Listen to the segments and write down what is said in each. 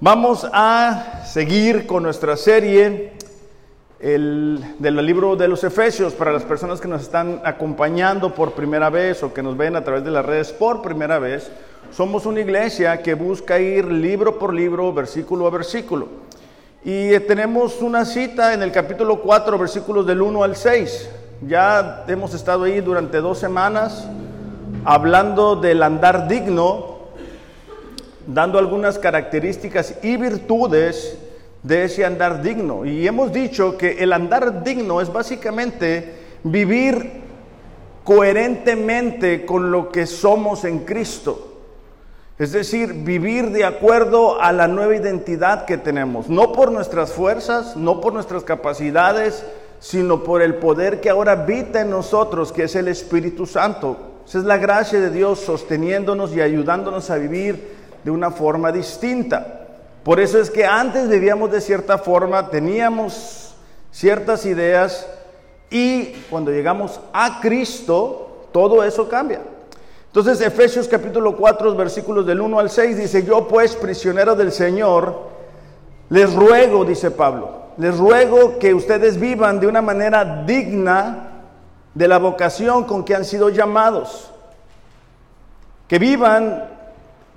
Vamos a seguir con nuestra serie el, del libro de los Efesios para las personas que nos están acompañando por primera vez o que nos ven a través de las redes por primera vez. Somos una iglesia que busca ir libro por libro, versículo a versículo. Y tenemos una cita en el capítulo 4, versículos del 1 al 6. Ya hemos estado ahí durante dos semanas hablando del andar digno dando algunas características y virtudes de ese andar digno. Y hemos dicho que el andar digno es básicamente vivir coherentemente con lo que somos en Cristo. Es decir, vivir de acuerdo a la nueva identidad que tenemos, no por nuestras fuerzas, no por nuestras capacidades, sino por el poder que ahora habita en nosotros, que es el Espíritu Santo. Esa es la gracia de Dios sosteniéndonos y ayudándonos a vivir de una forma distinta. Por eso es que antes vivíamos de cierta forma, teníamos ciertas ideas y cuando llegamos a Cristo, todo eso cambia. Entonces Efesios capítulo 4, versículos del 1 al 6 dice, yo pues prisionero del Señor, les ruego, dice Pablo, les ruego que ustedes vivan de una manera digna de la vocación con que han sido llamados, que vivan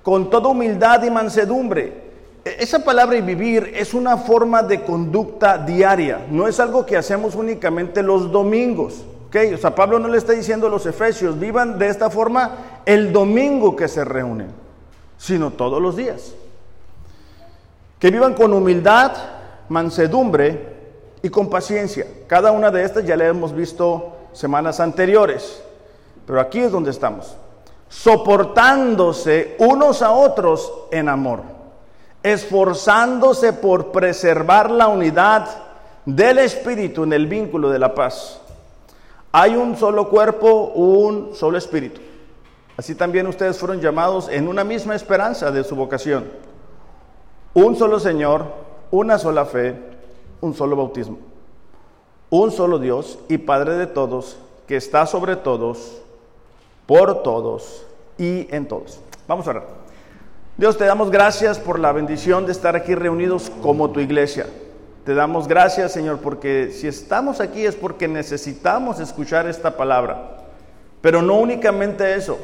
con toda humildad y mansedumbre. E-, esa palabra y vivir es una forma de conducta diaria, no es algo que hacemos únicamente los domingos. ¿okay? O sea, Pablo no le está diciendo a los efesios, vivan de esta forma el domingo que se reúnen, sino todos los días. Que vivan con humildad, mansedumbre y con paciencia. Cada una de estas ya la hemos visto semanas anteriores, pero aquí es donde estamos soportándose unos a otros en amor, esforzándose por preservar la unidad del Espíritu en el vínculo de la paz. Hay un solo cuerpo, un solo Espíritu. Así también ustedes fueron llamados en una misma esperanza de su vocación. Un solo Señor, una sola fe, un solo bautismo. Un solo Dios y Padre de todos, que está sobre todos por todos y en todos. Vamos a orar. Dios, te damos gracias por la bendición de estar aquí reunidos como tu iglesia. Te damos gracias, Señor, porque si estamos aquí es porque necesitamos escuchar esta palabra. Pero no únicamente eso,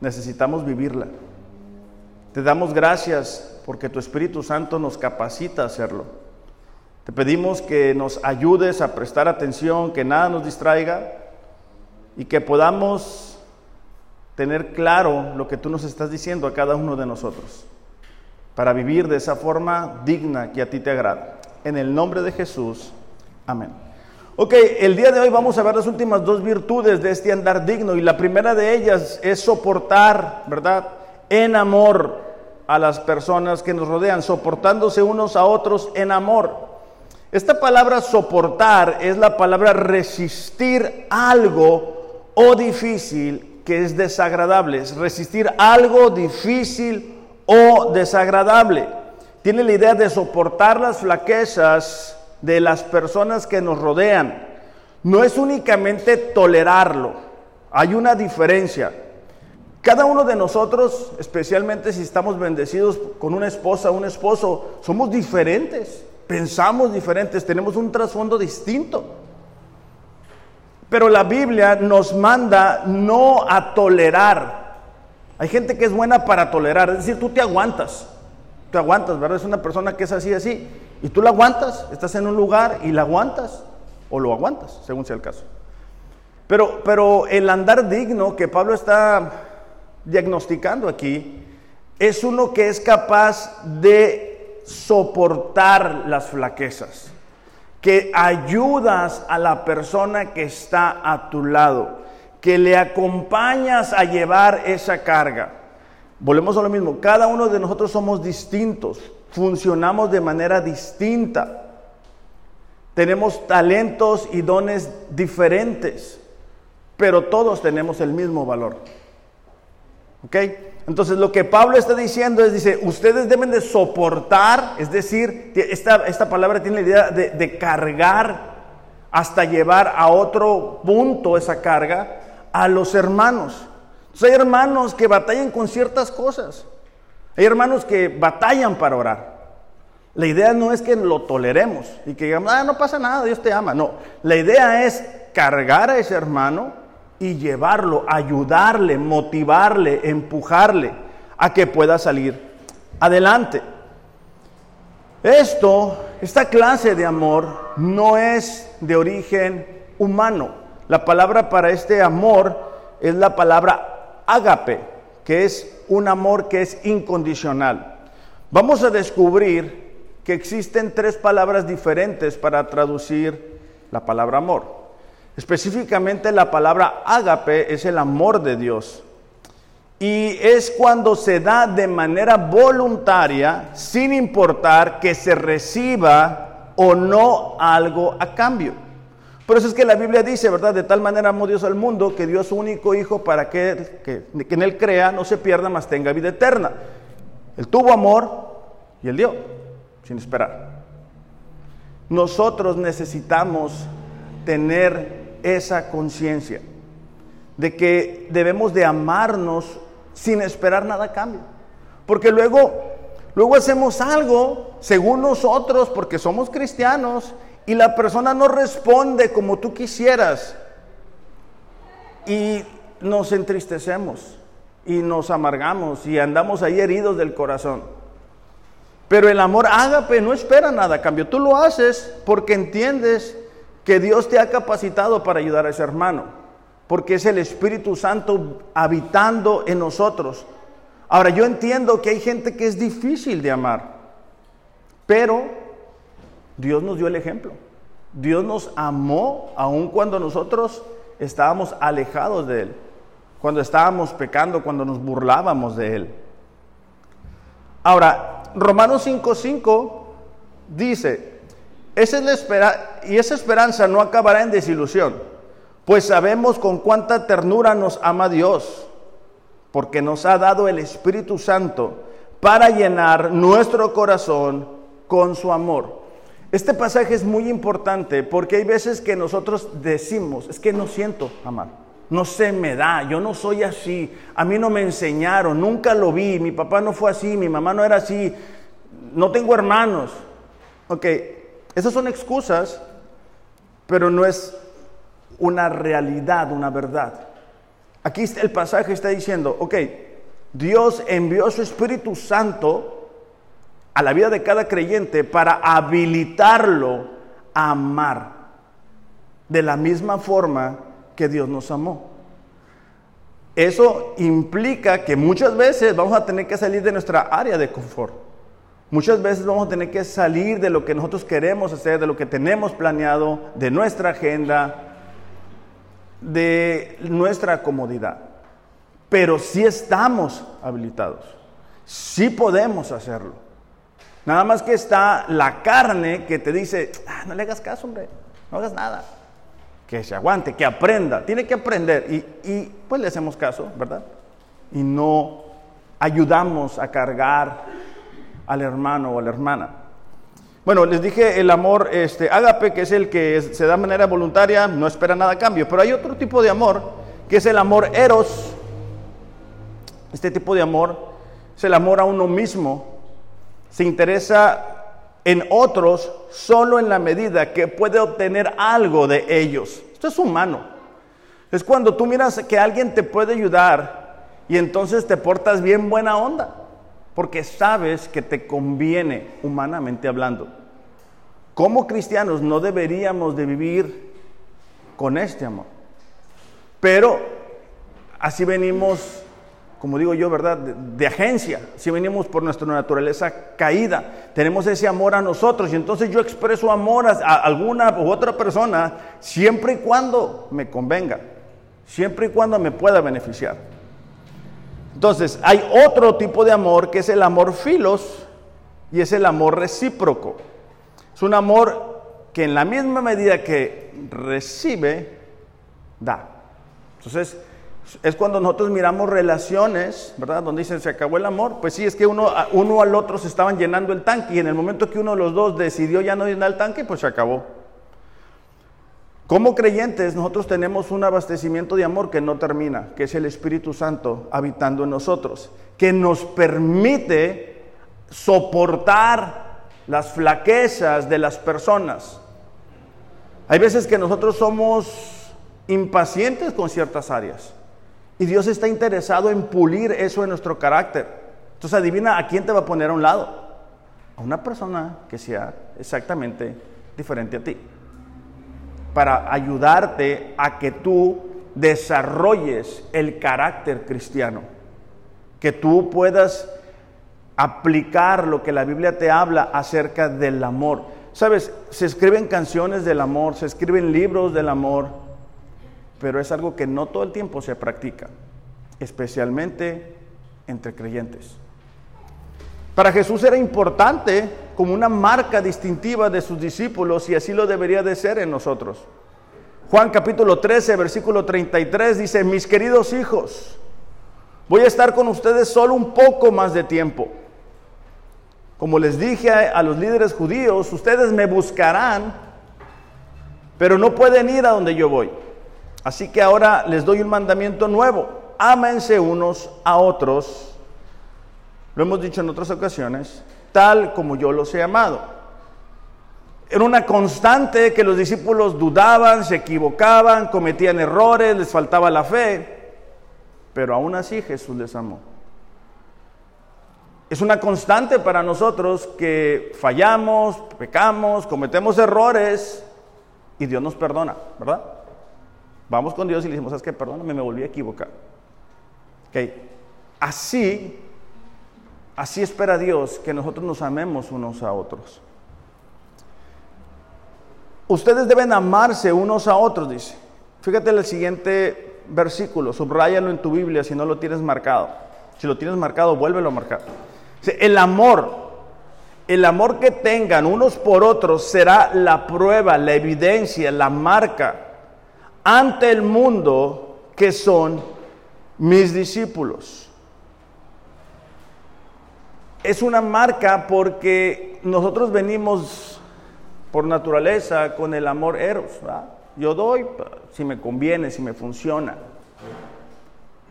necesitamos vivirla. Te damos gracias porque tu Espíritu Santo nos capacita a hacerlo. Te pedimos que nos ayudes a prestar atención, que nada nos distraiga y que podamos tener claro lo que tú nos estás diciendo a cada uno de nosotros, para vivir de esa forma digna que a ti te agrada. En el nombre de Jesús, amén. Ok, el día de hoy vamos a ver las últimas dos virtudes de este andar digno y la primera de ellas es soportar, ¿verdad? En amor a las personas que nos rodean, soportándose unos a otros en amor. Esta palabra soportar es la palabra resistir algo o difícil que es desagradable, es resistir algo difícil o desagradable. Tiene la idea de soportar las flaquezas de las personas que nos rodean. No es únicamente tolerarlo, hay una diferencia. Cada uno de nosotros, especialmente si estamos bendecidos con una esposa o un esposo, somos diferentes, pensamos diferentes, tenemos un trasfondo distinto. Pero la Biblia nos manda no a tolerar. Hay gente que es buena para tolerar, es decir, tú te aguantas. Te aguantas, ¿verdad? Es una persona que es así, así. Y tú la aguantas, estás en un lugar y la aguantas. O lo aguantas, según sea el caso. Pero, pero el andar digno que Pablo está diagnosticando aquí es uno que es capaz de soportar las flaquezas que ayudas a la persona que está a tu lado, que le acompañas a llevar esa carga. Volvemos a lo mismo, cada uno de nosotros somos distintos, funcionamos de manera distinta, tenemos talentos y dones diferentes, pero todos tenemos el mismo valor. ¿Ok? Entonces lo que Pablo está diciendo es, dice, ustedes deben de soportar, es decir, esta, esta palabra tiene la idea de, de cargar hasta llevar a otro punto esa carga a los hermanos. Entonces hay hermanos que batallan con ciertas cosas. Hay hermanos que batallan para orar. La idea no es que lo toleremos y que digamos, ah, no pasa nada, Dios te ama. No, la idea es cargar a ese hermano y llevarlo, ayudarle, motivarle, empujarle a que pueda salir adelante. Esto, esta clase de amor no es de origen humano. La palabra para este amor es la palabra ágape, que es un amor que es incondicional. Vamos a descubrir que existen tres palabras diferentes para traducir la palabra amor. Específicamente la palabra ágape es el amor de Dios. Y es cuando se da de manera voluntaria, sin importar que se reciba o no algo a cambio. Por eso es que la Biblia dice, ¿verdad? De tal manera amó Dios al mundo que dio a su único hijo para que, que, en él crea, no se pierda, mas tenga vida eterna. Él tuvo amor y él dio, sin esperar. Nosotros necesitamos tener esa conciencia de que debemos de amarnos sin esperar nada a cambio. Porque luego, luego hacemos algo según nosotros, porque somos cristianos, y la persona no responde como tú quisieras. Y nos entristecemos y nos amargamos y andamos ahí heridos del corazón. Pero el amor ágape no espera nada a cambio. Tú lo haces porque entiendes que Dios te ha capacitado para ayudar a ese hermano porque es el Espíritu Santo habitando en nosotros. Ahora, yo entiendo que hay gente que es difícil de amar, pero Dios nos dio el ejemplo. Dios nos amó aun cuando nosotros estábamos alejados de Él, cuando estábamos pecando, cuando nos burlábamos de Él. Ahora, Romanos 5:5 dice, esa es la espera y esa esperanza no acabará en desilusión pues sabemos con cuánta ternura nos ama Dios, porque nos ha dado el Espíritu Santo para llenar nuestro corazón con su amor. Este pasaje es muy importante porque hay veces que nosotros decimos, es que no siento amar, no se me da, yo no soy así, a mí no me enseñaron, nunca lo vi, mi papá no fue así, mi mamá no era así, no tengo hermanos. Ok, esas son excusas, pero no es una realidad, una verdad. Aquí el pasaje está diciendo, ok, Dios envió su Espíritu Santo a la vida de cada creyente para habilitarlo a amar de la misma forma que Dios nos amó. Eso implica que muchas veces vamos a tener que salir de nuestra área de confort. Muchas veces vamos a tener que salir de lo que nosotros queremos hacer, de lo que tenemos planeado, de nuestra agenda, de nuestra comodidad. Pero si estamos habilitados, si podemos hacerlo. Nada más que está la carne que te dice, ah, no le hagas caso, hombre, no hagas nada. Que se aguante, que aprenda, tiene que aprender. Y, y pues le hacemos caso, ¿verdad? Y no ayudamos a cargar al hermano o a la hermana. Bueno, les dije el amor este, ágape, que es el que se da de manera voluntaria, no espera nada a cambio. Pero hay otro tipo de amor, que es el amor eros. Este tipo de amor es el amor a uno mismo. Se interesa en otros solo en la medida que puede obtener algo de ellos. Esto es humano. Es cuando tú miras que alguien te puede ayudar y entonces te portas bien buena onda porque sabes que te conviene humanamente hablando. Como cristianos no deberíamos de vivir con este amor. Pero así venimos, como digo yo, ¿verdad? De, agencia. Así venimos por nuestra naturaleza caída. Tenemos ese amor a nosotros y entonces yo expreso amor a, a alguna u otra persona siempre y cuando me convenga. Siempre y cuando me pueda beneficiar. Entonces, hay otro tipo de amor que es el amor filos y es el amor recíproco. Es un amor que en la misma medida que recibe, da. Entonces, es cuando nosotros miramos relaciones, ¿verdad? Donde dicen se acabó el amor. Pues sí, es que uno, uno al otro se estaban llenando el tanque y en el momento que uno de los dos decidió ya no llenar el tanque, pues se acabó. Como creyentes, nosotros tenemos un abastecimiento de amor que no termina, que es el Espíritu Santo habitando en nosotros, que nos permite soportar las flaquezas de las personas. Hay veces que nosotros somos impacientes con ciertas áreas y Dios está interesado en pulir eso en nuestro carácter. Entonces adivina a quién te va a poner a un lado. A una persona que sea exactamente diferente a ti para ayudarte a que tú desarrolles el carácter cristiano, que tú puedas aplicar lo que la Biblia te habla acerca del amor. Sabes, se escriben canciones del amor, se escriben libros del amor, pero es algo que no todo el tiempo se practica, especialmente entre creyentes. Para Jesús era importante como una marca distintiva de sus discípulos y así lo debería de ser en nosotros. Juan capítulo 13, versículo 33 dice, mis queridos hijos, voy a estar con ustedes solo un poco más de tiempo. Como les dije a, los líderes judíos, ustedes me buscarán, pero no pueden ir a donde yo voy. Así que ahora les doy un mandamiento nuevo. Ámense unos a otros lo hemos dicho en otras ocasiones, tal como yo los he amado. Era una constante que los discípulos dudaban, se equivocaban, cometían errores, les faltaba la fe, pero aún así Jesús les amó. Es una constante para nosotros que fallamos, pecamos, cometemos errores y Dios nos perdona, ¿verdad? Vamos con Dios y le decimos, ¿sabes qué? Perdóname, me volví a equivocar. Okay. Así Así espera Dios que nosotros nos amemos unos a otros. Ustedes deben amarse unos a otros, dice. Fíjate el siguiente versículo, subráyalo en tu Biblia si no lo tienes marcado. Si lo tienes marcado, vuélvelo a marcar. El amor, el amor que tengan unos por otros será la prueba, la evidencia, la marca ante el mundo que son mis discípulos es una marca porque nosotros venimos por naturaleza con el amor eros. Yo doy si me conviene, si me funciona.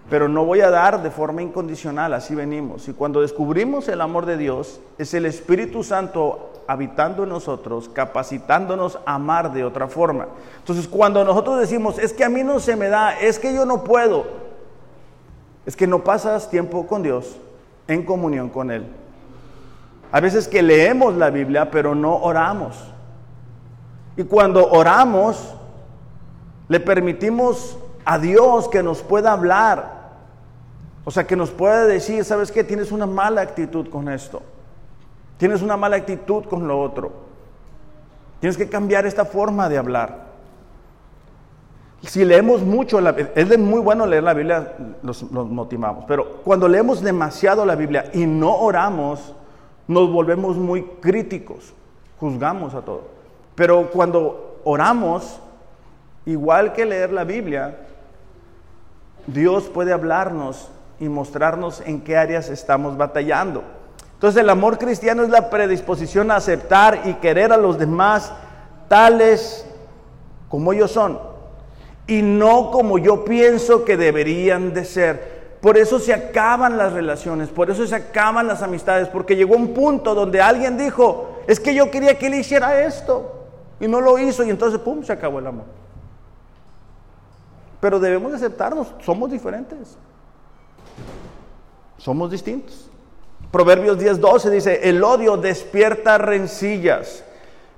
Pero no voy a dar de forma incondicional, así venimos. Y cuando descubrimos el amor de Dios, es el Espíritu Santo habitando en nosotros, capacitándonos a amar de otra forma. Entonces, cuando nosotros decimos, es que a mí no se me da, es que yo no puedo, es que no pasas tiempo con Dios en comunión con Él. A veces que leemos la Biblia, pero no oramos. Y cuando oramos, le permitimos a Dios que nos pueda hablar. O sea, que nos pueda decir, ¿sabes qué? Tienes una mala actitud con esto. Tienes una mala actitud con lo otro. Tienes que cambiar esta forma de hablar. Si leemos mucho, es muy bueno leer la Biblia, nos motivamos, pero cuando leemos demasiado la Biblia y no oramos, nos volvemos muy críticos, juzgamos a todo. Pero cuando oramos, igual que leer la Biblia, Dios puede hablarnos y mostrarnos en qué áreas estamos batallando. Entonces el amor cristiano es la predisposición a aceptar y querer a los demás tales como ellos son y no como yo pienso que deberían de ser. Por eso se acaban las relaciones, por eso se acaban las amistades, porque llegó un punto donde alguien dijo, es que yo quería que él hiciera esto y no lo hizo y entonces, ¡pum!, se acabó el amor. Pero debemos aceptarnos, somos diferentes, somos distintos. Proverbios 10:12 dice, el odio despierta rencillas,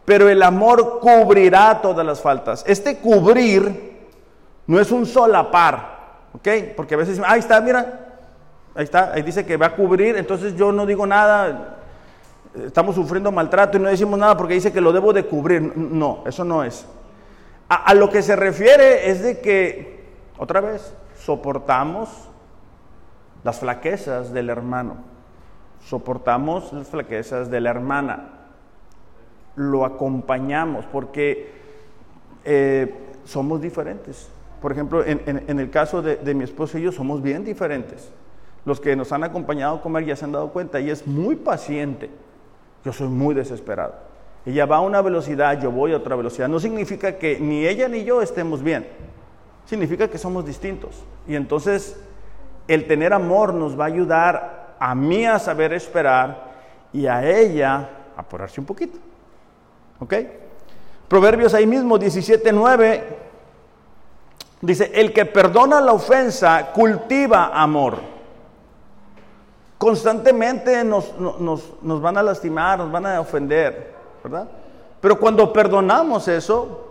pero el amor cubrirá todas las faltas. Este cubrir no es un solapar. ¿Ok? Porque a veces, ahí está, mira, ahí está, ahí dice que va a cubrir, entonces yo no digo nada, estamos sufriendo maltrato y no decimos nada porque dice que lo debo de cubrir. No, eso no es. A, lo que se refiere es de que, otra vez, soportamos las flaquezas del hermano, soportamos las flaquezas de la hermana, lo acompañamos porque eh, somos diferentes. Por ejemplo, en, el caso de, mi esposo y yo somos bien diferentes. Los que nos han acompañado a comer ya se han dado cuenta. y es muy paciente. Yo soy muy desesperado. Ella va a una velocidad, yo voy a otra velocidad. No significa que ni ella ni yo estemos bien. Significa que somos distintos. Y entonces el tener amor nos va a ayudar a mí a saber esperar y a ella a apurarse un poquito. ¿Ok? Proverbios ahí mismo, 17.9, dice, el que perdona la ofensa cultiva amor. Constantemente nos, nos van a lastimar, nos van a ofender, ¿verdad? Pero cuando perdonamos eso,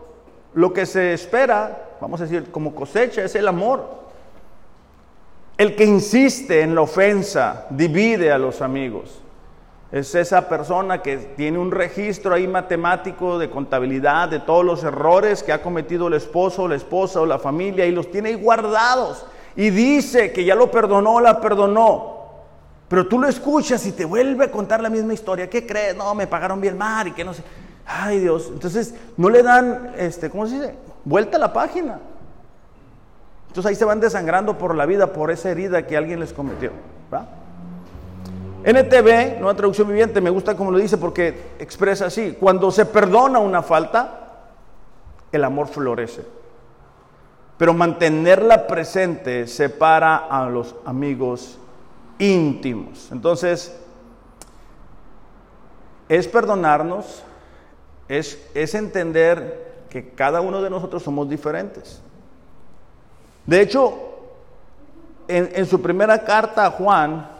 lo que se espera, vamos a decir, como cosecha, es el amor. El que insiste en la ofensa divide a los amigos. Es esa persona que tiene un registro ahí matemático de contabilidad de todos los errores que ha cometido el esposo, la esposa o la familia y los tiene ahí guardados. Y dice que ya lo perdonó la perdonó. Pero tú lo escuchas y te vuelve a contar la misma historia. ¿Qué crees? No, me pagaron bien mal y que no sé. Ay Dios. Entonces no le dan, este, ¿cómo se dice? Vuelta a la página. Entonces ahí se van desangrando por la vida, por esa herida que alguien les cometió. ¿va? NTV, nueva traducción viviente, me gusta como lo dice porque expresa así, cuando se perdona una falta, el amor florece. Pero mantenerla presente separa a los amigos íntimos. Entonces, es perdonarnos, es, es entender que cada uno de nosotros somos diferentes. De hecho, en, en su primera carta a Juan,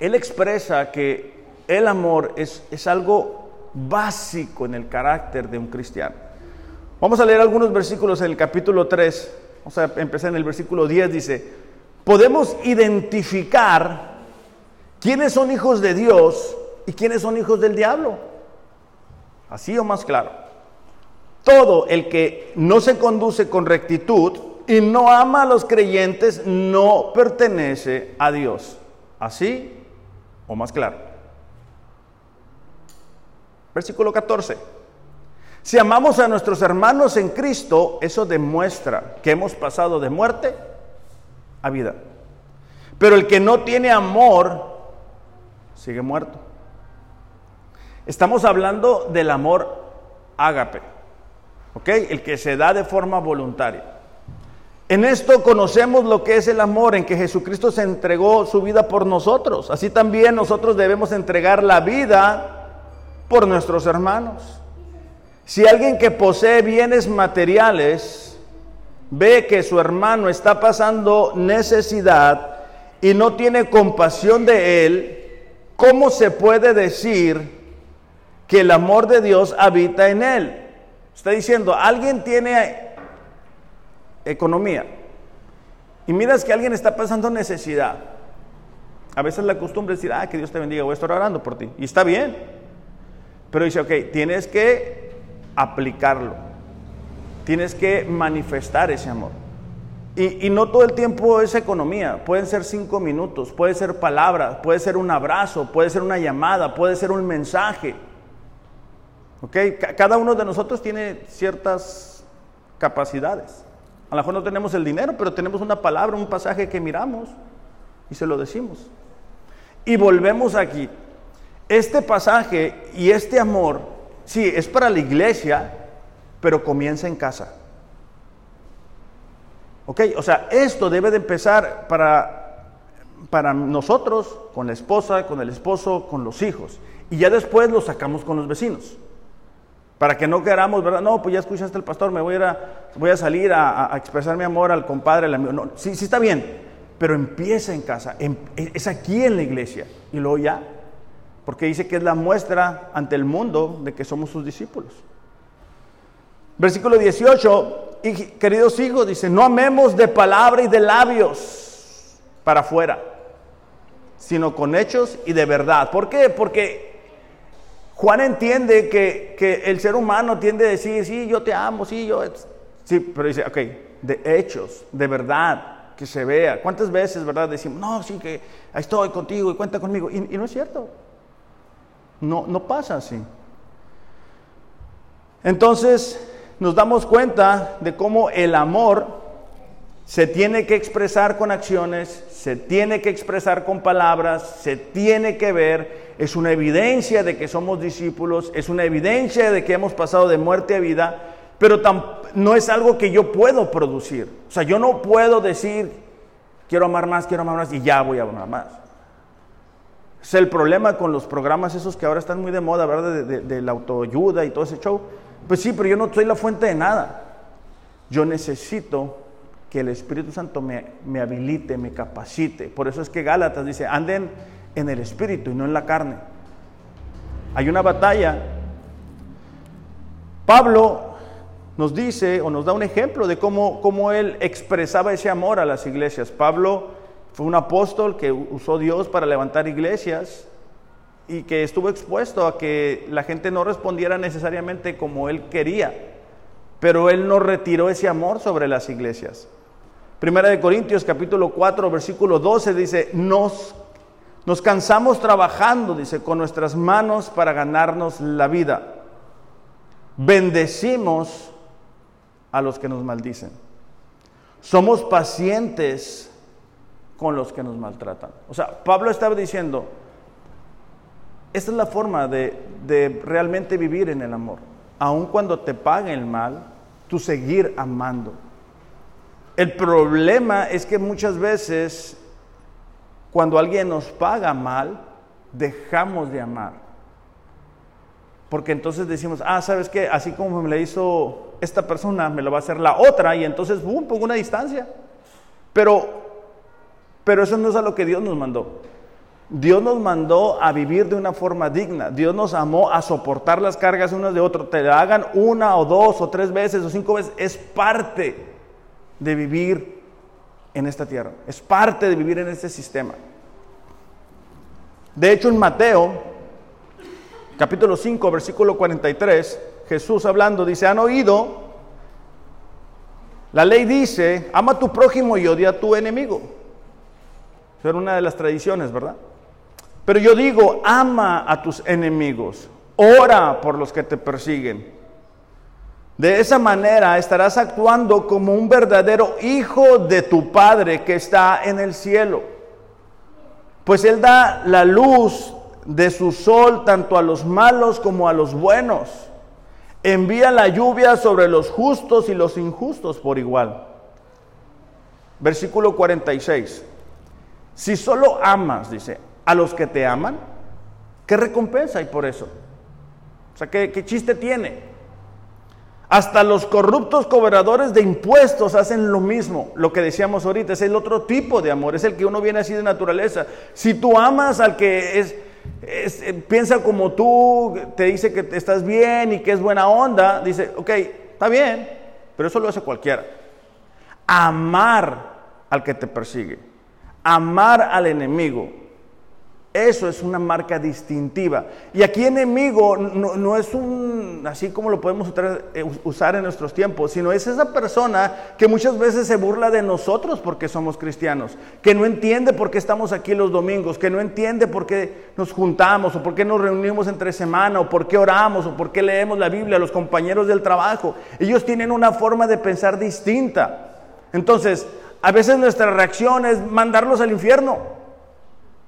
él expresa que el amor es, es algo básico en el carácter de un cristiano. Vamos a leer algunos versículos en el capítulo 3. Vamos a empezar en el versículo 10. Dice, podemos identificar quiénes son hijos de Dios y quiénes son hijos del diablo. Así o más claro. Todo el que no se conduce con rectitud y no ama a los creyentes no pertenece a Dios. Así o más claro. Versículo 14. Si amamos a nuestros hermanos en Cristo, eso demuestra que hemos pasado de muerte a vida. Pero el que no tiene amor, sigue muerto. Estamos hablando del amor ágape, ¿ok? El que se da de forma voluntaria. En esto conocemos lo que es el amor, en que Jesucristo se entregó su vida por nosotros. Así también nosotros debemos entregar la vida por nuestros hermanos. Si alguien que posee bienes materiales ve que su hermano está pasando necesidad y no tiene compasión de él, ¿cómo se puede decir que el amor de Dios habita en él? Está diciendo, alguien tiene economía y miras que alguien está pasando necesidad, a veces la costumbre es decir, ah, que Dios te bendiga, voy a estar orando por ti. Y está bien. Pero dice, ok, tienes que aplicarlo. Tienes que manifestar ese amor. Y, no todo el tiempo es economía. Pueden ser cinco minutos, puede ser palabras, puede ser un abrazo, puede ser una llamada, puede ser un mensaje. ¿Ok? Cada uno de nosotros tiene ciertas capacidades. A lo mejor no tenemos el dinero, pero tenemos una palabra, un pasaje que miramos y se lo decimos. Y volvemos aquí. Este pasaje y este amor, sí, es para la iglesia, pero comienza en casa. ¿Ok? O sea, esto debe de empezar para, para nosotros, con la esposa, con el esposo, con los hijos. Y ya después lo sacamos con los vecinos. Para que no queramos, ¿verdad? No, pues ya escuchaste el pastor, me voy a, voy a salir a, expresar mi amor al compadre, al amigo. No, sí, sí está bien, pero empieza en casa, em, es aquí en la iglesia. Y luego ya, porque dice que es la muestra ante el mundo de que somos sus discípulos. Versículo 18, y queridos hijos, dice, no amemos de palabra y de labios para afuera, sino con hechos y de verdad. ¿Por qué? Porque Juan entiende que, el ser humano tiende a decir, sí, yo te amo, sí, yo... Sí, pero dice, ok, de hechos, de verdad, que se vea. ¿Cuántas veces, verdad, decimos, no, sí, que estoy contigo y cuenta conmigo? Y, no es cierto. No, no pasa así. Entonces, nos damos cuenta de cómo el amor Se tiene que expresar con acciones, se tiene que expresar con palabras, se tiene que ver, es una evidencia de que somos discípulos, es una evidencia de que hemos pasado de muerte a vida, pero no es algo que yo puedo producir. O sea, yo no puedo decir, quiero amar más, quiero amar más y ya voy a amar más. Es el problema con los programas esos que ahora están muy de moda, ¿verdad? De, de la autoayuda y todo ese show. Pues sí, pero yo no soy la fuente de nada. Yo necesito que el Espíritu Santo me, me habilite, me capacite. Por eso es que Gálatas dice, anden en el Espíritu y no en la carne. Hay una batalla. Pablo nos dice o nos da un ejemplo de cómo, cómo él expresaba ese amor a las iglesias. Pablo fue un apóstol que usó Dios para levantar iglesias y que estuvo expuesto a que la gente no respondiera necesariamente como él quería, pero él no retiró ese amor sobre las iglesias. Primera de Corintios capítulo 4 versículo 12 dice, nos, nos cansamos trabajando, dice, con nuestras manos para ganarnos la vida. Bendecimos a los que nos maldicen. Somos pacientes con los que nos maltratan. O sea, Pablo estaba diciendo, esta es la forma de, realmente vivir en el amor. Aun cuando te paguen el mal, tú seguir amando. El problema es que muchas veces cuando alguien nos paga mal, dejamos de amar. Porque entonces decimos, ah, ¿sabes qué? Así como me la hizo esta persona, me lo va a hacer la otra y entonces, boom, pongo una distancia. Pero, pero eso no es a lo que Dios nos mandó. Dios nos mandó a vivir de una forma digna. Dios nos amó a soportar las cargas unas de otros. Te la hagan una o dos o tres veces o cinco veces. Es parte de vivir en esta tierra. Es parte de vivir en este sistema. De hecho, en Mateo, capítulo 5, versículo 43, Jesús hablando dice, han oído, la ley dice, ama a tu prójimo y odia a tu enemigo. Esa era una de las tradiciones, ¿verdad? Pero yo digo, ama a tus enemigos, ora por los que te persiguen. De esa manera estarás actuando como un verdadero hijo de tu Padre que está en el cielo. Pues Él da la luz de su sol tanto a los malos como a los buenos. Envía la lluvia sobre los justos y los injustos por igual. Versículo 46. Si solo amas, dice, a los que te aman, ¿qué recompensa hay por eso? O sea, ¿qué, chiste tiene? Hasta los corruptos cobradores de impuestos hacen lo mismo. Lo que decíamos ahorita es el otro tipo de amor, es el que uno viene así de naturaleza. Si tú amas al que es, eh, piensa como tú, te dice que estás bien y que es buena onda, dice, ok, está bien, pero eso lo hace cualquiera. Amar al que te persigue, amar al enemigo, eso es una marca distintiva. Y aquí enemigo no, es un, así como lo podemos eh, usar en nuestros tiempos, sino es esa persona que muchas veces se burla de nosotros porque somos cristianos, que no entiende por qué estamos aquí los domingos, que no entiende por qué nos juntamos o por qué nos reunimos entre semana o por qué oramos o por qué leemos la Biblia, los compañeros del trabajo. Ellos tienen una forma de pensar distinta. Entonces, a veces nuestra reacción es mandarlos al infierno.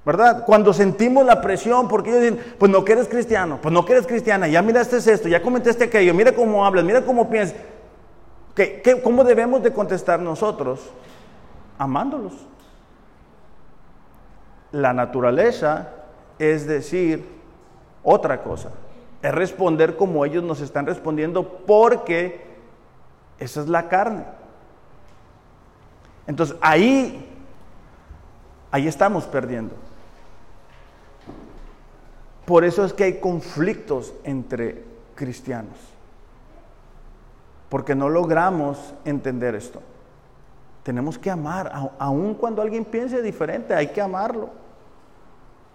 ¿Verdad? Cuando sentimos la presión, porque ellos dicen, pues no que eres cristiano, pues no que eres cristiana, ya miraste esto, ya comentaste aquello, mira cómo hablas, mira cómo piensas. ¿Qué, cómo debemos de contestar nosotros? Amándolos. La naturaleza es decir otra cosa, es responder como ellos nos están respondiendo porque esa es la carne. Entonces ahí, ahí estamos perdiendo. Por eso es que hay conflictos entre cristianos. Porque no logramos entender esto. Tenemos que amar, aun cuando alguien piense diferente, hay que amarlo.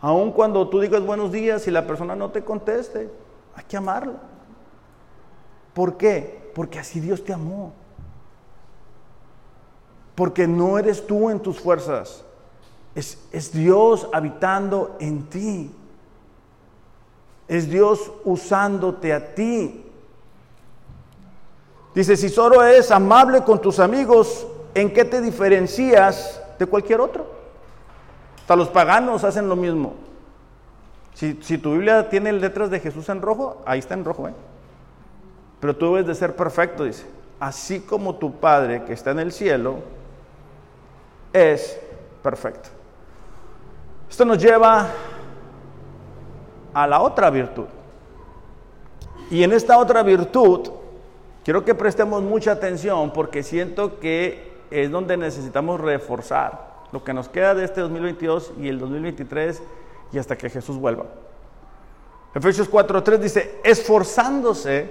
Aun cuando tú digas buenos días y la persona no te conteste, hay que amarlo. ¿Por qué? Porque así Dios te amó. Porque no eres tú en tus fuerzas, es, es Dios habitando en ti. Es Dios usándote a ti. Dice, si solo es amable con tus amigos, ¿en qué te diferencias de cualquier otro? Hasta los paganos hacen lo mismo. Si, tu Biblia tiene letras de Jesús en rojo, ahí está en rojo, ¿eh? Pero tú debes de ser perfecto, dice. Así como tu Padre que está en el cielo es perfecto. Esto nos lleva a la otra virtud. Y en esta otra virtud, quiero que prestemos mucha atención porque siento que es donde necesitamos reforzar lo que nos queda de este 2022 y el 2023 y hasta que Jesús vuelva. Efesios 4:3 dice, esforzándose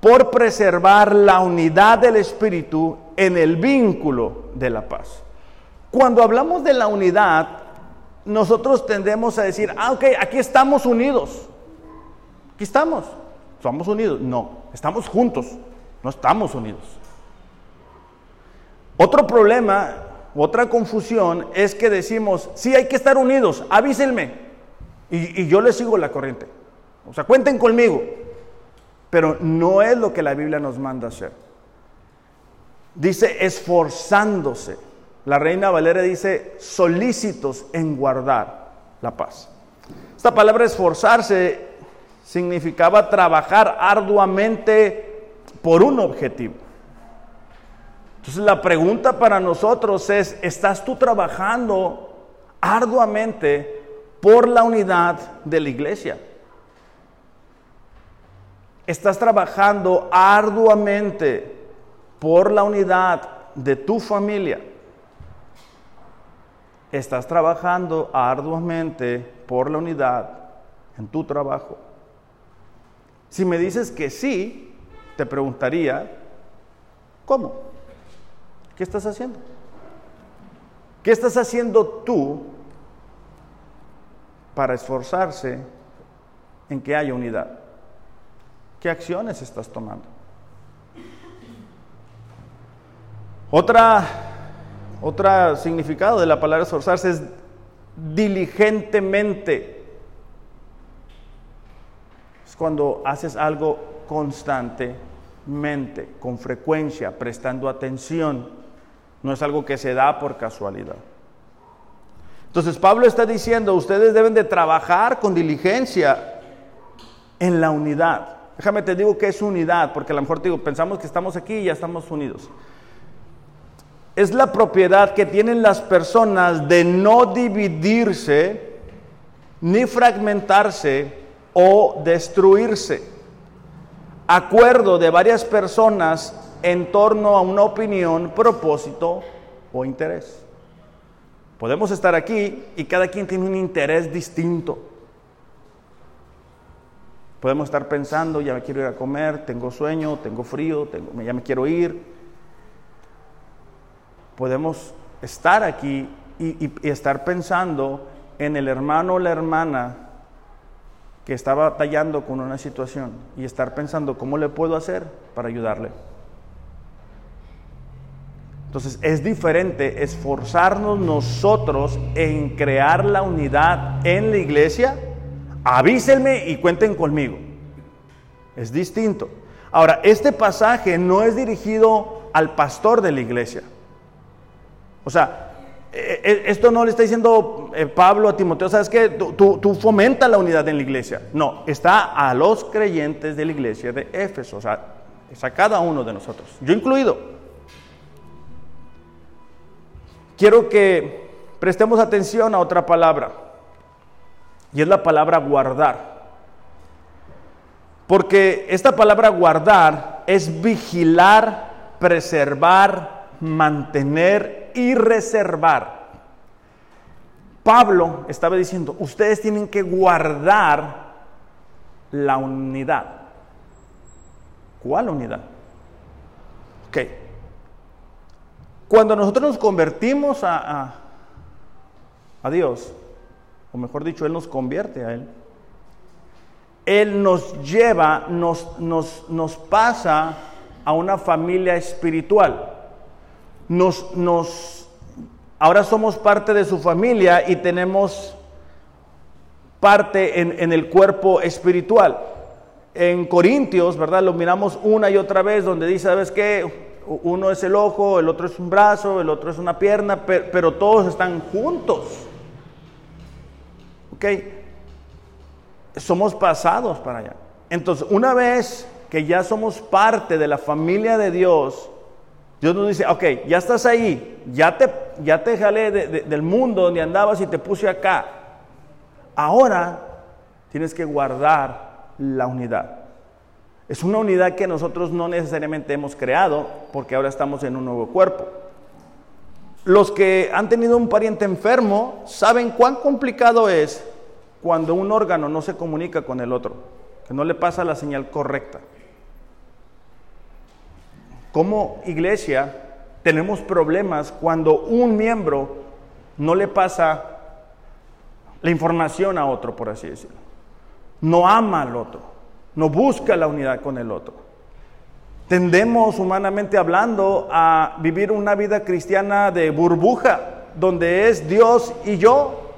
por preservar la unidad del Espíritu en el vínculo de la paz. Cuando hablamos de la unidad, nosotros tendemos a decir, ah, ok, aquí estamos unidos. Aquí estamos, somos unidos. No, estamos juntos, no estamos unidos. Otro problema, otra confusión es que decimos, sí, hay que estar unidos, avísenme. Y, y yo les sigo la corriente. O sea, cuenten conmigo. Pero no es lo que la Biblia nos manda hacer. Dice esforzándose. La reina Valera dice solícitos en guardar la paz. Esta palabra esforzarse significaba trabajar arduamente por un objetivo. Entonces la pregunta para nosotros es, ¿estás tú trabajando arduamente por la unidad de la iglesia? estás trabajando arduamente por la unidad de tu familia. Estás trabajando arduamente por la unidad en tu trabajo. Si me dices que sí, te preguntaría, ¿cómo? ¿Qué estás haciendo? ¿Qué estás haciendo tú para esforzarse en que haya unidad? ¿Qué acciones estás tomando? Otra, otra significado de la palabra esforzarse es diligentemente. Es cuando haces algo constantemente, con frecuencia, prestando atención. No es algo que se da por casualidad. Entonces Pablo está diciendo, ustedes deben de trabajar con diligencia en la unidad. Déjame te digo que es unidad, porque a lo mejor te digo, pensamos que estamos aquí y ya estamos unidos. Es la propiedad que tienen las personas de no dividirse, ni fragmentarse o destruirse. Acuerdo de varias personas en torno a una opinión, propósito o interés. Podemos estar aquí y cada quien tiene un interés distinto. Podemos estar pensando, ya me quiero ir a comer, tengo sueño, tengo frío, tengo, ya me quiero ir. Podemos estar aquí y, estar pensando en el hermano o la hermana que está batallando con una situación y estar pensando cómo le puedo hacer para ayudarle. Entonces es diferente esforzarnos nosotros en crear la unidad en la iglesia avísenme y cuenten conmigo. Es distinto. Ahora, este pasaje no es dirigido al pastor de la iglesia. O sea, e, e, esto no le está diciendo eh, Pablo a Timoteo, ¿sabes qué? Tú, tú, fomenta la unidad en la iglesia. No, está a los creyentes de la iglesia de Éfeso, o sea, es a cada uno de nosotros, yo incluido. Quiero que prestemos atención a otra palabra. Y es la palabra guardar. Porque esta palabra guardar es vigilar, preservar, mantener y reservar. Pablo estaba diciendo, ustedes tienen que guardar la unidad. ¿Cuál unidad? Ok. Cuando nosotros nos convertimos a, a, a Dios, o mejor dicho, Él nos convierte a Él. Él nos lleva, nos, nos, nos pasa a una familia espiritual. Nos, nos, ahora somos parte de su familia y tenemos parte en, en el cuerpo espiritual. En Corintios, ¿verdad? Lo miramos una y otra vez donde dice, ¿sabes qué? uno es el ojo, el otro es un brazo, el otro es una pierna, pero, todos están juntos. ¿Ok? Somos pasados para allá. Entonces, una vez que ya somos parte de la familia de Dios, Dios nos dice, ok, ya estás ahí, ya te, ya te jalé del mundo donde andabas y te puse acá. Ahora tienes que guardar la unidad. Es una unidad que nosotros no necesariamente hemos creado porque ahora estamos en un nuevo cuerpo. Los que han tenido un pariente enfermo saben cuán complicado es cuando un órgano no se comunica con el otro, que no le pasa la señal correcta. Como iglesia tenemos problemas cuando un miembro no le pasa la información a otro, por así decirlo. No ama al otro no busca la unidad con el otro. Tendemos, humanamente hablando, a vivir una vida cristiana de burbuja, donde es Dios y yo.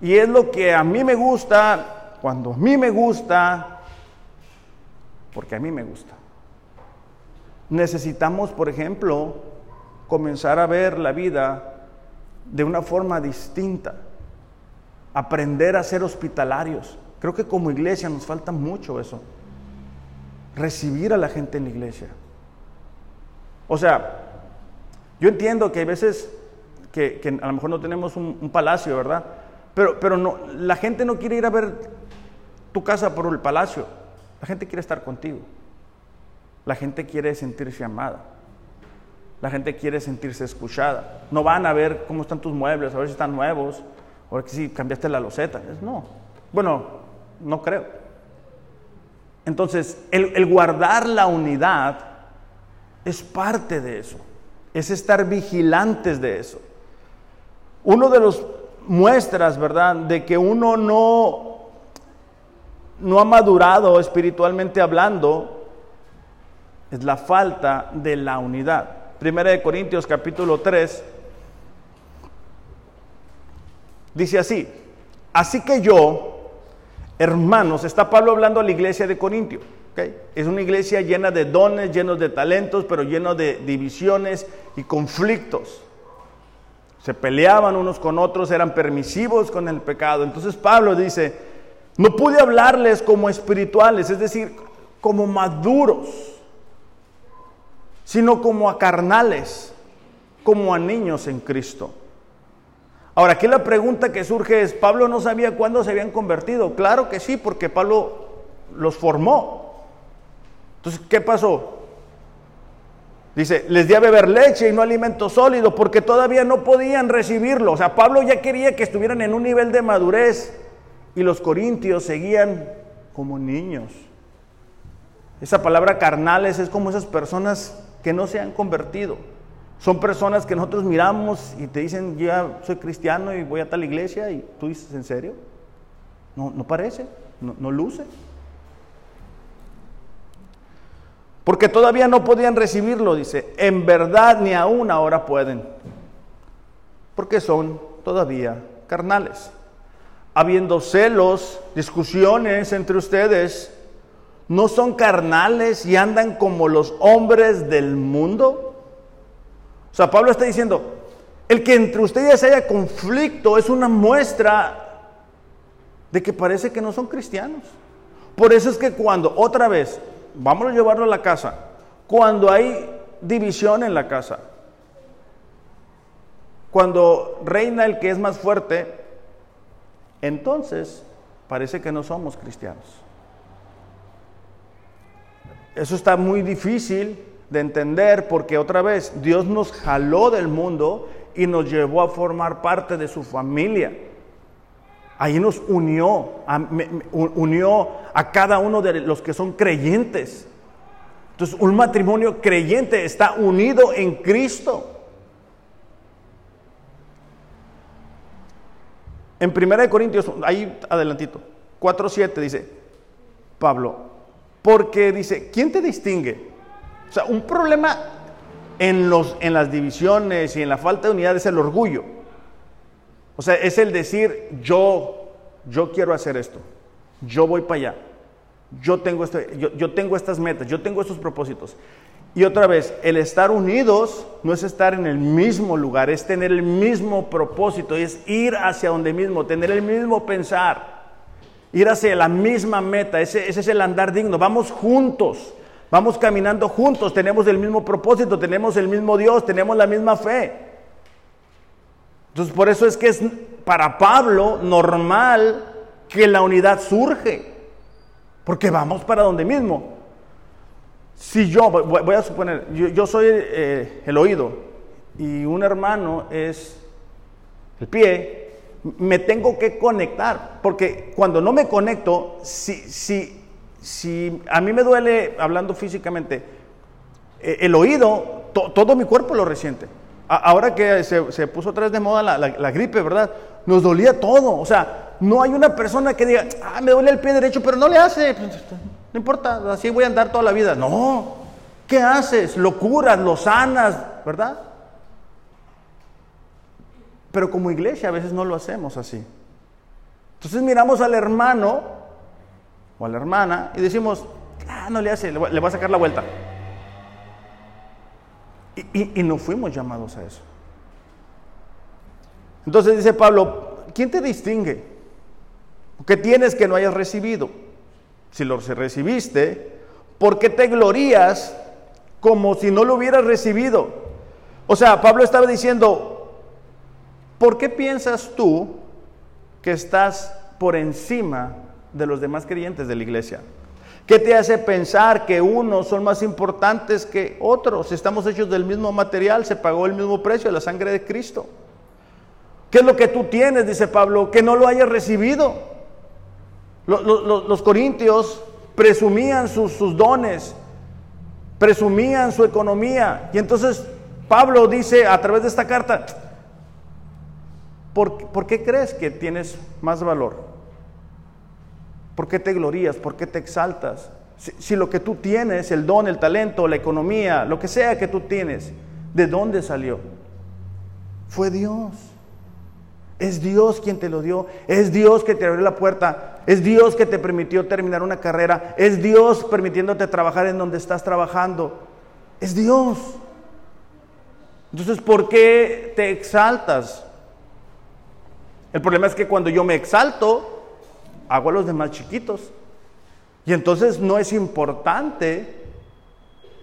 Y es lo que a mí me gusta, cuando a mí me gusta, porque a mí me gusta. Necesitamos, por ejemplo, comenzar a ver la vida de una forma distinta, aprender a ser hospitalarios, Creo que como iglesia nos falta mucho eso. Recibir a la gente en la iglesia. O sea, yo entiendo que hay veces que, a lo mejor no tenemos un, palacio, ¿verdad? Pero, pero no, la gente no quiere ir a ver tu casa por el palacio. La gente quiere estar contigo. La gente quiere sentirse amada. La gente quiere sentirse escuchada. No van a ver cómo están tus muebles, a ver si están nuevos, o si cambiaste la loseta. No. Bueno, no creo. Entonces, el, guardar la unidad es parte de eso, es estar vigilantes de eso. Uno de los muestras, ¿verdad?, de que uno no, no ha madurado espiritualmente hablando, es la falta de la unidad. Primera de Corintios capítulo 3 dice así, así que yo, hermanos, está Pablo hablando a la iglesia de Corintio. Es una iglesia llena de dones, llenos de talentos, pero lleno de divisiones y conflictos. Se peleaban unos con otros, eran permisivos con el pecado. Entonces Pablo dice, no pude hablarles como espirituales, es decir, como maduros, sino como a carnales, como a niños en Cristo. Ahora, aquí la pregunta que surge es, ¿Pablo no sabía cuándo se habían convertido? Claro que sí, porque Pablo los formó. Entonces, ¿qué pasó? Dice, les di a beber leche y no alimento sólido porque todavía no podían recibirlo. O sea, Pablo ya quería que estuvieran en un nivel de madurez y los corintios seguían como niños. Esa palabra carnales es como esas personas que no se han convertido. Son personas que nosotros miramos y te dicen, ya soy cristiano y voy a tal iglesia y tú dices, ¿en serio? No, no parece, no, no luce. Porque todavía no podían recibirlo, dice, en verdad ni aún ahora pueden, porque son todavía carnales. Habiendo celos, discusiones entre ustedes, ¿no son carnales y andan como los hombres del mundo? O sea, Pablo está diciendo, el que entre ustedes haya conflicto es una muestra de que parece que no son cristianos. Por eso es que cuando, otra vez, vamos a llevarlo a la casa, cuando hay división en la casa, cuando reina el que es más fuerte, entonces parece que no somos cristianos. Eso está muy difícil de entender porque otra vez Dios nos jaló del mundo y nos llevó a formar parte de su familia. Ahí nos unió, unió a cada uno de los que son creyentes. Entonces, un matrimonio creyente está unido en Cristo. En 1 Corintios, ahí adelantito, 4.7 dice, Pablo, porque dice, ¿quién te distingue? O sea, un problema en, los, en las divisiones y en la falta de unidad es el orgullo. O sea, es el decir, yo, yo quiero hacer esto, yo voy para allá, yo tengo, este, yo, yo tengo estas metas, yo tengo estos propósitos. Y otra vez, el estar unidos no es estar en el mismo lugar, es tener el mismo propósito, es ir hacia donde mismo, tener el mismo pensar, ir hacia la misma meta, ese, es el andar digno, vamos juntos, vamos caminando juntos, tenemos el mismo propósito, tenemos el mismo Dios, tenemos la misma fe. Entonces por eso es que es para Pablo normal que la unidad surge, porque vamos para donde mismo. Si yo, voy a suponer, yo, soy eh, el oído y un hermano es el pie, me tengo que conectar, porque cuando no me conecto, si, si, si a mí me duele, hablando físicamente, eh, el oído, todo mi cuerpo lo resiente. ahora que se, puso otra vez de moda la, la gripe, ¿verdad? Nos dolía todo, o sea, no hay una persona que diga, ah, me duele el pie derecho, pero no le hace. No importa, así voy a andar toda la vida. No, ¿qué haces? Lo curas, lo sanas, ¿verdad? Pero como iglesia a veces no lo hacemos así. Entonces miramos al hermano o a la hermana y decimos, ah, no le hace, le voy a sacar la vuelta. Y, y no fuimos llamados a eso. Entonces dice Pablo, ¿quién te distingue? ¿Qué tienes que no hayas recibido? si lo recibiste, ¿por qué te glorías como si no lo hubieras recibido? O sea, Pablo estaba diciendo, ¿por qué piensas tú que estás por encima de los demás creyentes de la iglesia? ¿Qué te hace pensar que unos son más importantes que otros? Estamos hechos del mismo material, se pagó el mismo precio, la sangre de Cristo. ¿Qué es lo que tú tienes, dice Pablo, que no lo hayas recibido? Los, corintios presumían sus, dones, presumían su economía. Y entonces Pablo dice a través de esta carta, ¿por, qué crees que tienes más valor? ¿Por qué te glorías? ¿Por qué te exaltas? Si, si, lo que tú tienes, el don, el talento, la economía, lo que sea que tú tienes, ¿de dónde salió? Fue Dios. Es Dios quien te lo dio. Es Dios que te abrió la puerta. Es Dios que te permitió terminar una carrera. Es Dios permitiéndote trabajar en donde estás trabajando. Es Dios. Entonces, ¿por qué te exaltas? El problema es que cuando yo me exalto, hago a los demás chiquitos. Y entonces no es importante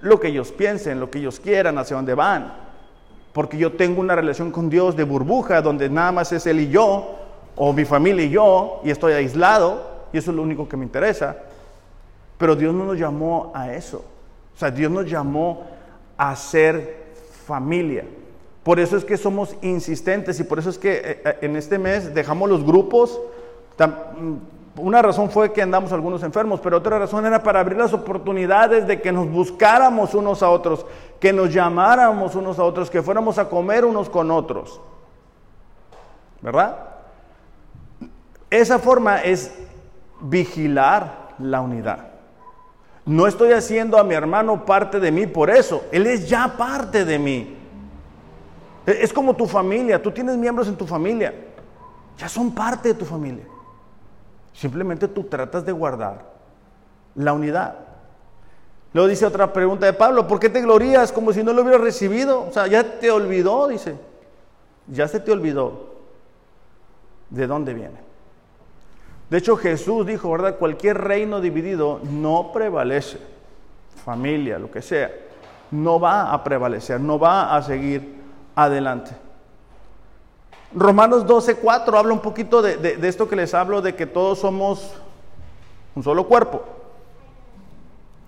lo que ellos piensen, lo que ellos quieran, hacia dónde van porque yo tengo una relación con Dios de burbuja donde nada más es Él y yo, o mi familia y yo, y estoy aislado, y eso es lo único que me interesa. Pero Dios no nos llamó a eso. O sea, Dios nos llamó a ser familia. Por eso es que somos insistentes y por eso es que eh, eh, en este mes dejamos los grupos una razón fue que andamos algunos enfermos, pero otra razón era para abrir las oportunidades de que nos buscáramos unos a otros, que nos llamáramos unos a otros, que fuéramos a comer unos con otros. ¿Verdad? Esa forma es vigilar la unidad. No estoy haciendo a mi hermano parte de mí por eso, él es ya parte de mí. Es como tu familia, tú tienes miembros en tu familia, ya son parte de tu familia. Simplemente tú tratas de guardar la unidad. Luego dice otra pregunta de Pablo, ¿por qué te glorías como si no lo hubieras recibido? O sea, ya te olvidó, dice. Ya se te olvidó de dónde viene. De hecho, Jesús dijo, ¿verdad? Cualquier reino dividido no prevalece. Familia, lo que sea, no va a prevalecer, no va a seguir adelante. Romanos 12, 4 habla un poquito de, esto que les hablo, de que todos somos un solo cuerpo.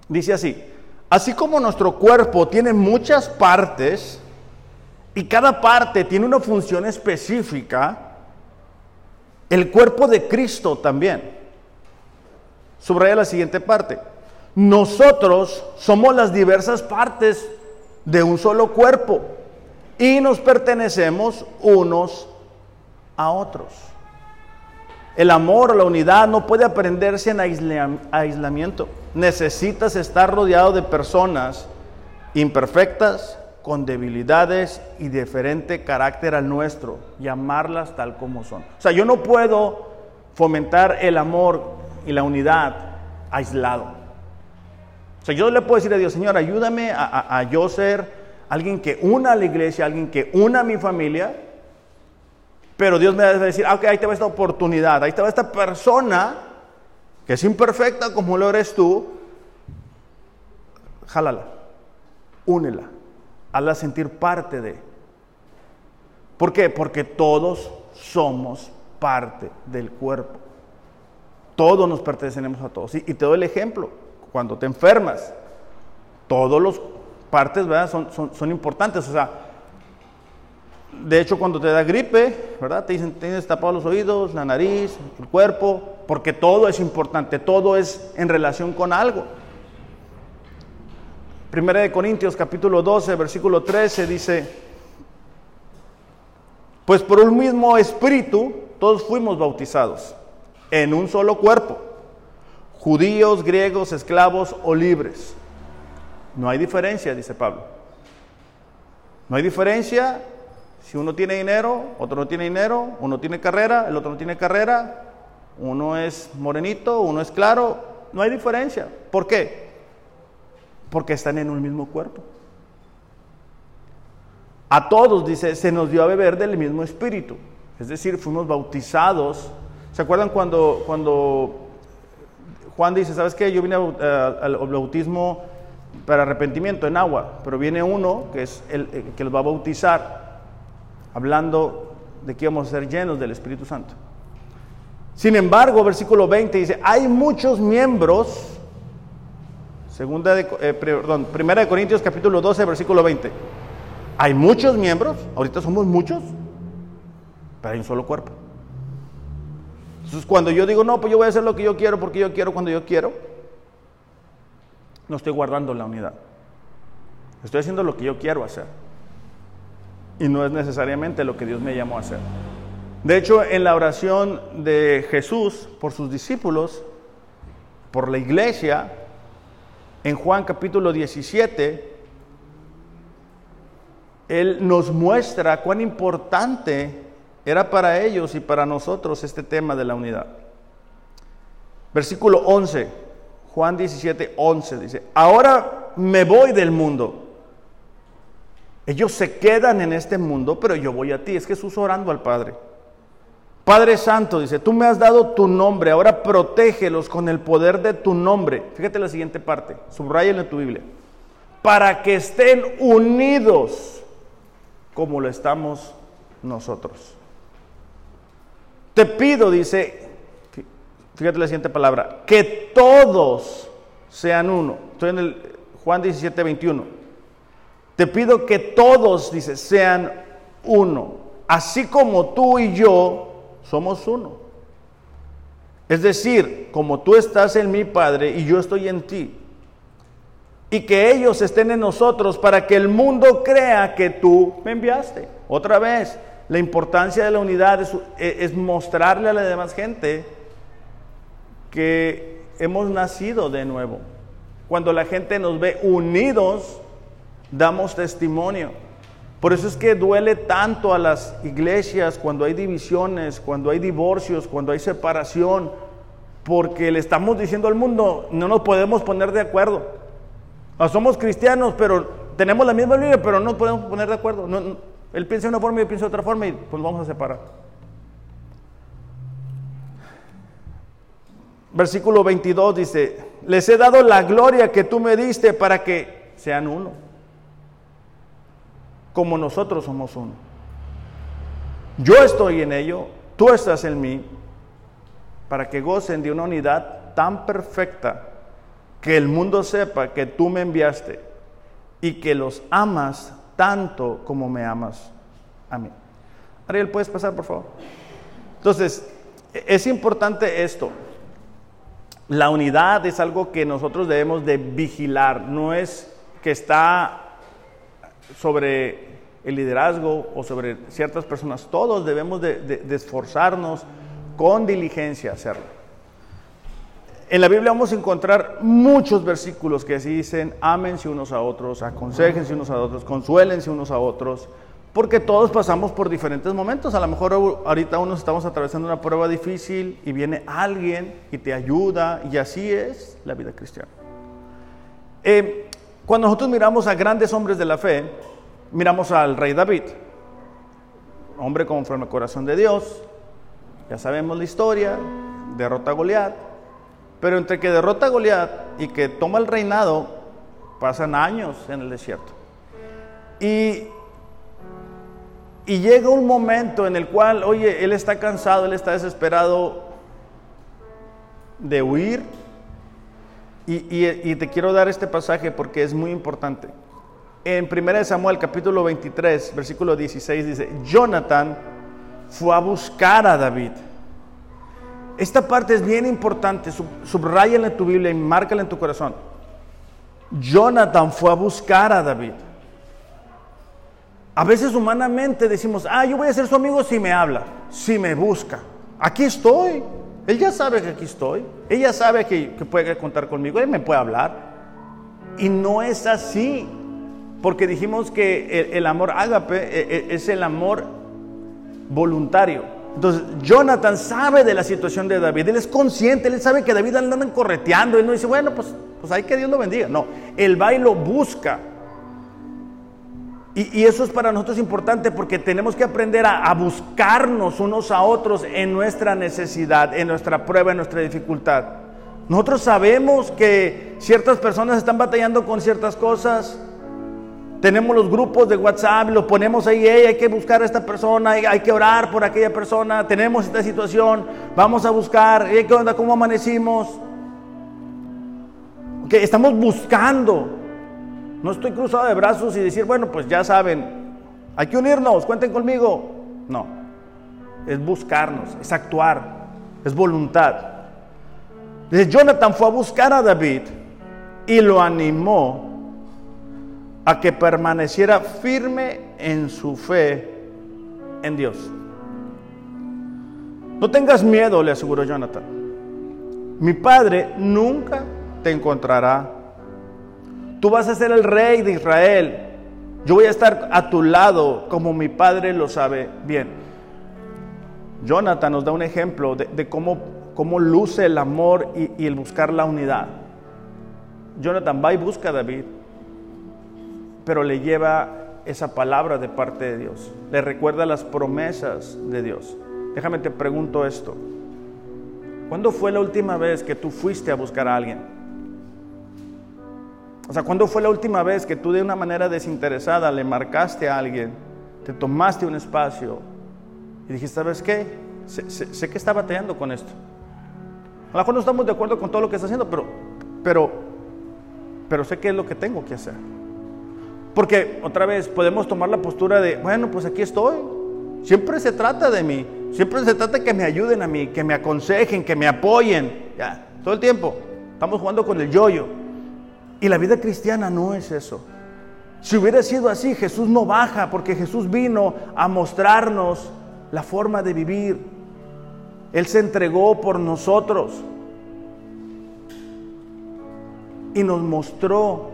Dice así, así como nuestro cuerpo tiene muchas partes y cada parte tiene una función específica, el cuerpo de Cristo también. Subraya la siguiente parte. Nosotros somos las diversas partes de un solo cuerpo y nos pertenecemos unos a otros. El amor la unidad no puede aprenderse en aislamiento. Necesitas estar rodeado de personas imperfectas, con debilidades y diferente carácter al nuestro y amarlas tal como son. O sea, yo no puedo fomentar el amor y la unidad aislado. O sea, yo le puedo decir a Dios, Señor, ayúdame a, yo ser alguien que una a la iglesia, alguien que una a mi familia, pero Dios me debe decir, ah, ok, ahí te va esta oportunidad, ahí te va esta persona que es imperfecta como lo eres tú, jálala, únela, hazla sentir parte de. ¿Por qué? Porque todos somos parte del cuerpo. Todos nos pertenecemos a todos. Y, te doy el ejemplo, cuando te enfermas, todos los partes ¿verdad? Son, son, importantes. O sea, de hecho, cuando te da gripe, ¿verdad? Te dicen, tienes tapados los oídos, la nariz, el cuerpo, porque todo es importante, todo es en relación con algo. Primera de Corintios capítulo 12, versículo 13 dice, pues por un mismo espíritu todos fuimos bautizados en un solo cuerpo, judíos, griegos, esclavos o libres. No hay diferencia, dice Pablo. No hay diferencia si uno tiene dinero, otro no tiene dinero, uno tiene carrera, el otro no tiene carrera, uno es morenito, uno es claro, no hay diferencia. ¿Por qué? Porque están en un mismo cuerpo. A todos, dice, se nos dio a beber del mismo espíritu. Es decir, fuimos bautizados. ¿Se acuerdan cuando, cuando Juan dice, ¿sabes qué? Yo vine al bautismo para arrepentimiento en agua, pero viene uno que es el, que los va a bautizar, hablando de que vamos a ser llenos del Espíritu Santo. Sin embargo, versículo 20 dice, hay muchos miembros, segunda de, eh, perdón, primera de Corintios capítulo 12, versículo 20. Hay muchos miembros, ahorita somos muchos, pero hay un solo cuerpo. Entonces, cuando yo digo, no, pues yo voy a hacer lo que yo quiero porque yo quiero cuando yo quiero, no estoy guardando la unidad. Estoy haciendo lo que yo quiero hacer. Y no es necesariamente lo que Dios me llamó a hacer. De hecho, en la oración de Jesús por sus discípulos, por la iglesia, en Juan capítulo 17, Él nos muestra cuán importante era para ellos y para nosotros este tema de la unidad. Versículo 11, Juan 17, 11 dice, ahora me voy del mundo. Ellos se quedan en este mundo, pero yo voy a ti. Es Jesús orando al Padre. Padre Santo, dice, tú me has dado tu nombre, ahora protégelos con el poder de tu nombre. Fíjate la siguiente parte, subrayenlo en tu Biblia. Para que estén unidos como lo estamos nosotros. Te pido, dice, fíjate la siguiente palabra, que todos sean uno. Estoy en el Juan 17, 21. Te pido que todos, dice, sean uno. Así como tú y yo somos uno. Es decir, como tú estás en mi Padre y yo estoy en ti. Y que ellos estén en nosotros para que el mundo crea que tú me enviaste. Otra vez, la importancia de la unidad es, mostrarle a la demás gente que hemos nacido de nuevo. Cuando la gente nos ve unidos, damos testimonio. Por eso es que duele tanto a las iglesias cuando hay divisiones, cuando hay divorcios, cuando hay separación, porque le estamos diciendo al mundo, no nos podemos poner de acuerdo. Ah, somos cristianos, pero tenemos la misma Biblia, pero no nos podemos poner de acuerdo. él piensa de una forma y yo pienso de otra forma y pues vamos a separar. Versículo 22 dice, les he dado la gloria que tú me diste para que sean uno como nosotros somos uno. Yo estoy en ello, tú estás en mí, para que gocen de una unidad tan perfecta que el mundo sepa que tú me enviaste y que los amas tanto como me amas a mí. Ariel, ¿puedes pasar, por favor? Entonces, es importante esto. La unidad es algo que nosotros debemos de vigilar, no es que está sobre el liderazgo o sobre ciertas personas. Todos debemos de, esforzarnos con diligencia a hacerlo. En la Biblia vamos a encontrar muchos versículos que dicen, ámense unos a otros, aconsejense unos a otros, consuélense unos a otros, porque todos pasamos por diferentes momentos. A lo mejor ahorita unos estamos atravesando una prueba difícil y viene alguien y te ayuda, y así es la vida cristiana. Eh, cuando nosotros miramos a grandes hombres de la fe, miramos al rey David, hombre conforme al corazón de Dios, ya sabemos la historia, derrota a Goliat, pero entre que derrota a Goliat y que toma el reinado, pasan años en el desierto. Y, y llega un momento en el cual, oye, él está cansado, él está desesperado de huir. Y, te quiero dar este pasaje porque es muy importante. En 1 Samuel capítulo 23, versículo 16 dice, Jonathan fue a buscar a David. Esta parte es bien importante, subrayala en tu Biblia y márcala en tu corazón. Jonathan fue a buscar a David. A veces humanamente decimos, ah, yo voy a ser su amigo si me habla, si me busca. Aquí estoy. Él ya sabe que aquí estoy. Ella sabe que, puede contar conmigo. Él me puede hablar. Y no es así. Porque dijimos que el, amor ágape e, e, es el amor voluntario. Entonces, Jonathan sabe de la situación de David. Él es consciente. Él sabe que David anda correteando. Él no dice, bueno, pues, pues hay que Dios lo bendiga. No, él va y lo busca. Y, eso es para nosotros importante porque tenemos que aprender a, buscarnos unos a otros en nuestra necesidad, en nuestra prueba, en nuestra dificultad. Nosotros sabemos que ciertas personas están batallando con ciertas cosas. Tenemos los grupos de WhatsApp, los ponemos ahí, hay que buscar a esta persona, hay, que orar por aquella persona, tenemos esta situación, vamos a buscar, ¿qué onda? ¿Cómo amanecimos? Que estamos buscando no estoy cruzado de brazos y decir, bueno, pues ya saben, hay que unirnos, cuenten conmigo. No, es buscarnos, es actuar, es voluntad. Entonces Jonathan fue a buscar a David y lo animó a que permaneciera firme en su fe en Dios. No tengas miedo, le aseguró Jonathan. Mi padre nunca te encontrará Tú vas a ser el rey de Israel. Yo voy a estar a tu lado como mi padre lo sabe bien. Jonathan nos da un ejemplo de, cómo, cómo, luce el amor y, el buscar la unidad. Jonathan va y busca a David, pero le lleva esa palabra de parte de Dios. Le recuerda las promesas de Dios. Déjame te pregunto esto. ¿Cuándo fue la última vez que tú fuiste a buscar a alguien? O sea, ¿cuándo fue la última vez que tú de una manera desinteresada le marcaste a alguien, te tomaste un espacio y dijiste, ¿sabes qué? Sé, que está batallando con esto. A lo mejor no estamos de acuerdo con todo lo que está haciendo, pero, pero, pero sé qué es lo que tengo que hacer. Porque otra vez podemos tomar la postura de, bueno, pues aquí estoy. Siempre se trata de mí. Siempre se trata de que me ayuden a mí, que me aconsejen, que me apoyen. Ya, todo el tiempo. Estamos jugando con el yoyo. -yo. Y la vida cristiana no es eso. Si hubiera sido así, Jesús no baja porque Jesús vino a mostrarnos la forma de vivir. Él se entregó por nosotros y nos mostró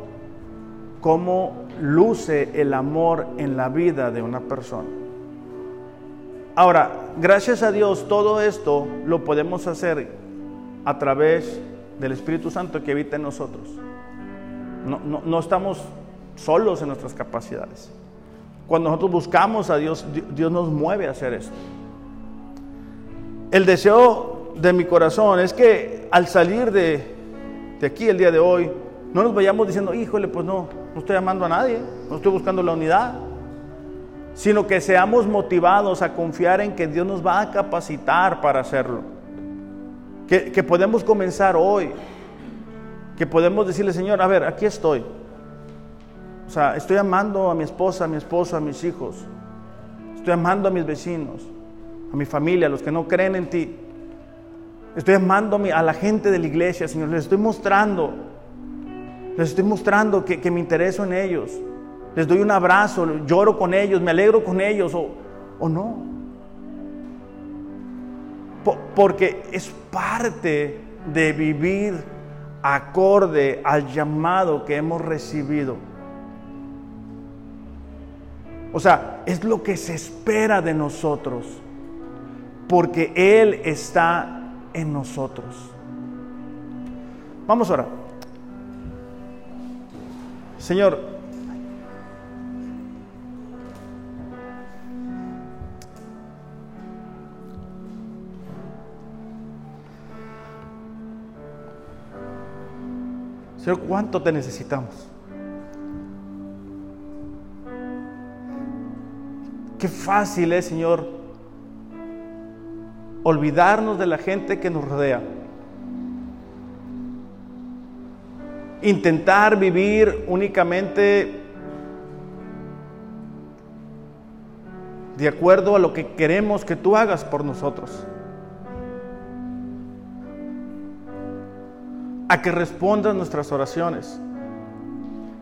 cómo luce el amor en la vida de una persona. Ahora, gracias a Dios, todo esto lo podemos hacer a través del Espíritu Santo que habita en nosotros. No, estamos solos en nuestras capacidades. Cuando nosotros buscamos a Dios, Dios nos mueve a hacer esto. El deseo de mi corazón es que al salir de, de aquí el día de hoy, no nos vayamos diciendo, híjole, pues no, no estoy amando a nadie, no estoy buscando la unidad, sino que seamos motivados a confiar en que Dios nos va a capacitar para hacerlo. Que, que podemos comenzar hoy que podemos decirle, Señor, a ver, aquí estoy. O sea, estoy amando a mi esposa, a mi esposo, a mis hijos. Estoy amando a mis vecinos, a mi familia, a los que no creen en ti. Estoy amando a la gente de la iglesia, Señor. Les estoy mostrando, les estoy mostrando que, me intereso en ellos. Les doy un abrazo, lloro con ellos, me alegro con ellos o, o no. porque es parte de vivir acorde al llamado que hemos recibido. O sea, es lo que se espera de nosotros, porque Él está en nosotros. Vamos ahora. Señor, Señor, ¿cuánto te necesitamos? Qué fácil es, Señor, olvidarnos de la gente que nos rodea. Intentar vivir únicamente de acuerdo a lo que queremos que tú hagas por nosotros. A que respondas nuestras oraciones,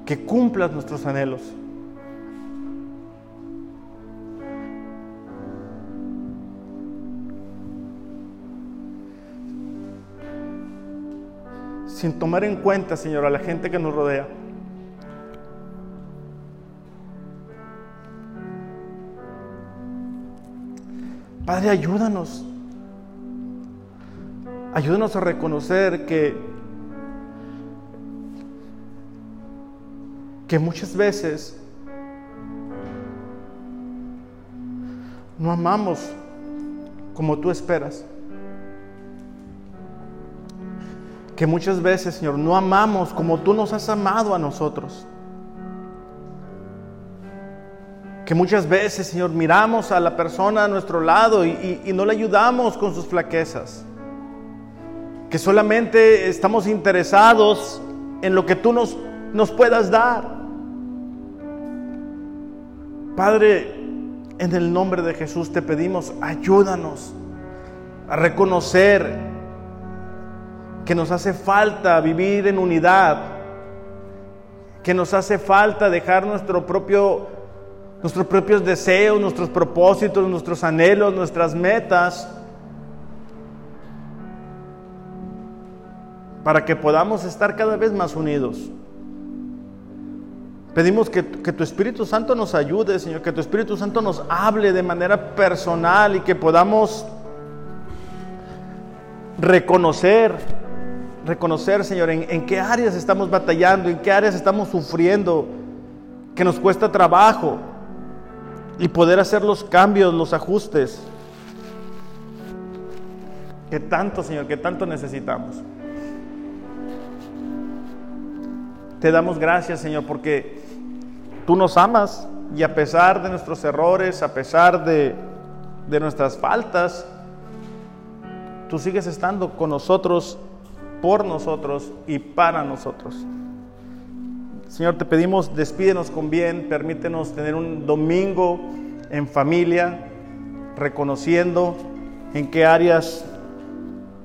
que cumplas nuestros anhelos. sin tomar en cuenta, Señor, a la gente que nos rodea. Padre, ayúdanos. Ayúdanos a reconocer que, que muchas veces no amamos como tú esperas. que muchas veces, Señor, no amamos como tú nos has amado a nosotros. Que muchas veces, Señor, miramos a la persona a nuestro lado y, no le ayudamos con sus flaquezas. Que solamente estamos interesados en lo que tú nos, nos puedas dar. Padre, en el nombre de Jesús te pedimos, ayúdanos a reconocer que nos hace falta vivir en unidad, que nos hace falta dejar nuestro propio, nuestros propios deseos, nuestros propósitos, nuestros anhelos, nuestras metas, para que podamos estar cada vez más unidos. Pedimos que, que, tu Espíritu Santo nos ayude, Señor, que tu Espíritu Santo nos hable de manera personal y que podamos reconocer reconocer, Señor, en, qué áreas estamos batallando, en qué áreas estamos sufriendo, que nos cuesta trabajo y poder hacer los cambios, los ajustes que tanto, Señor, que tanto necesitamos. Te damos gracias, Señor, porque tú nos amas y a pesar de nuestros errores, a pesar de, de nuestras faltas, tú sigues estando con nosotros por nosotros y para nosotros. Señor, te pedimos, despídenos con bien, permítenos tener un domingo en familia, reconociendo en qué áreas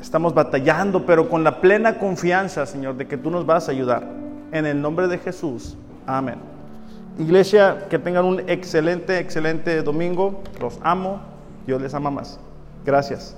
estamos batallando, pero con la plena confianza, Señor, de que tú nos vas a ayudar. En el nombre de Jesús. Amén. Iglesia, que tengan un excelente, excelente domingo. Los amo. Dios les ama más. Gracias.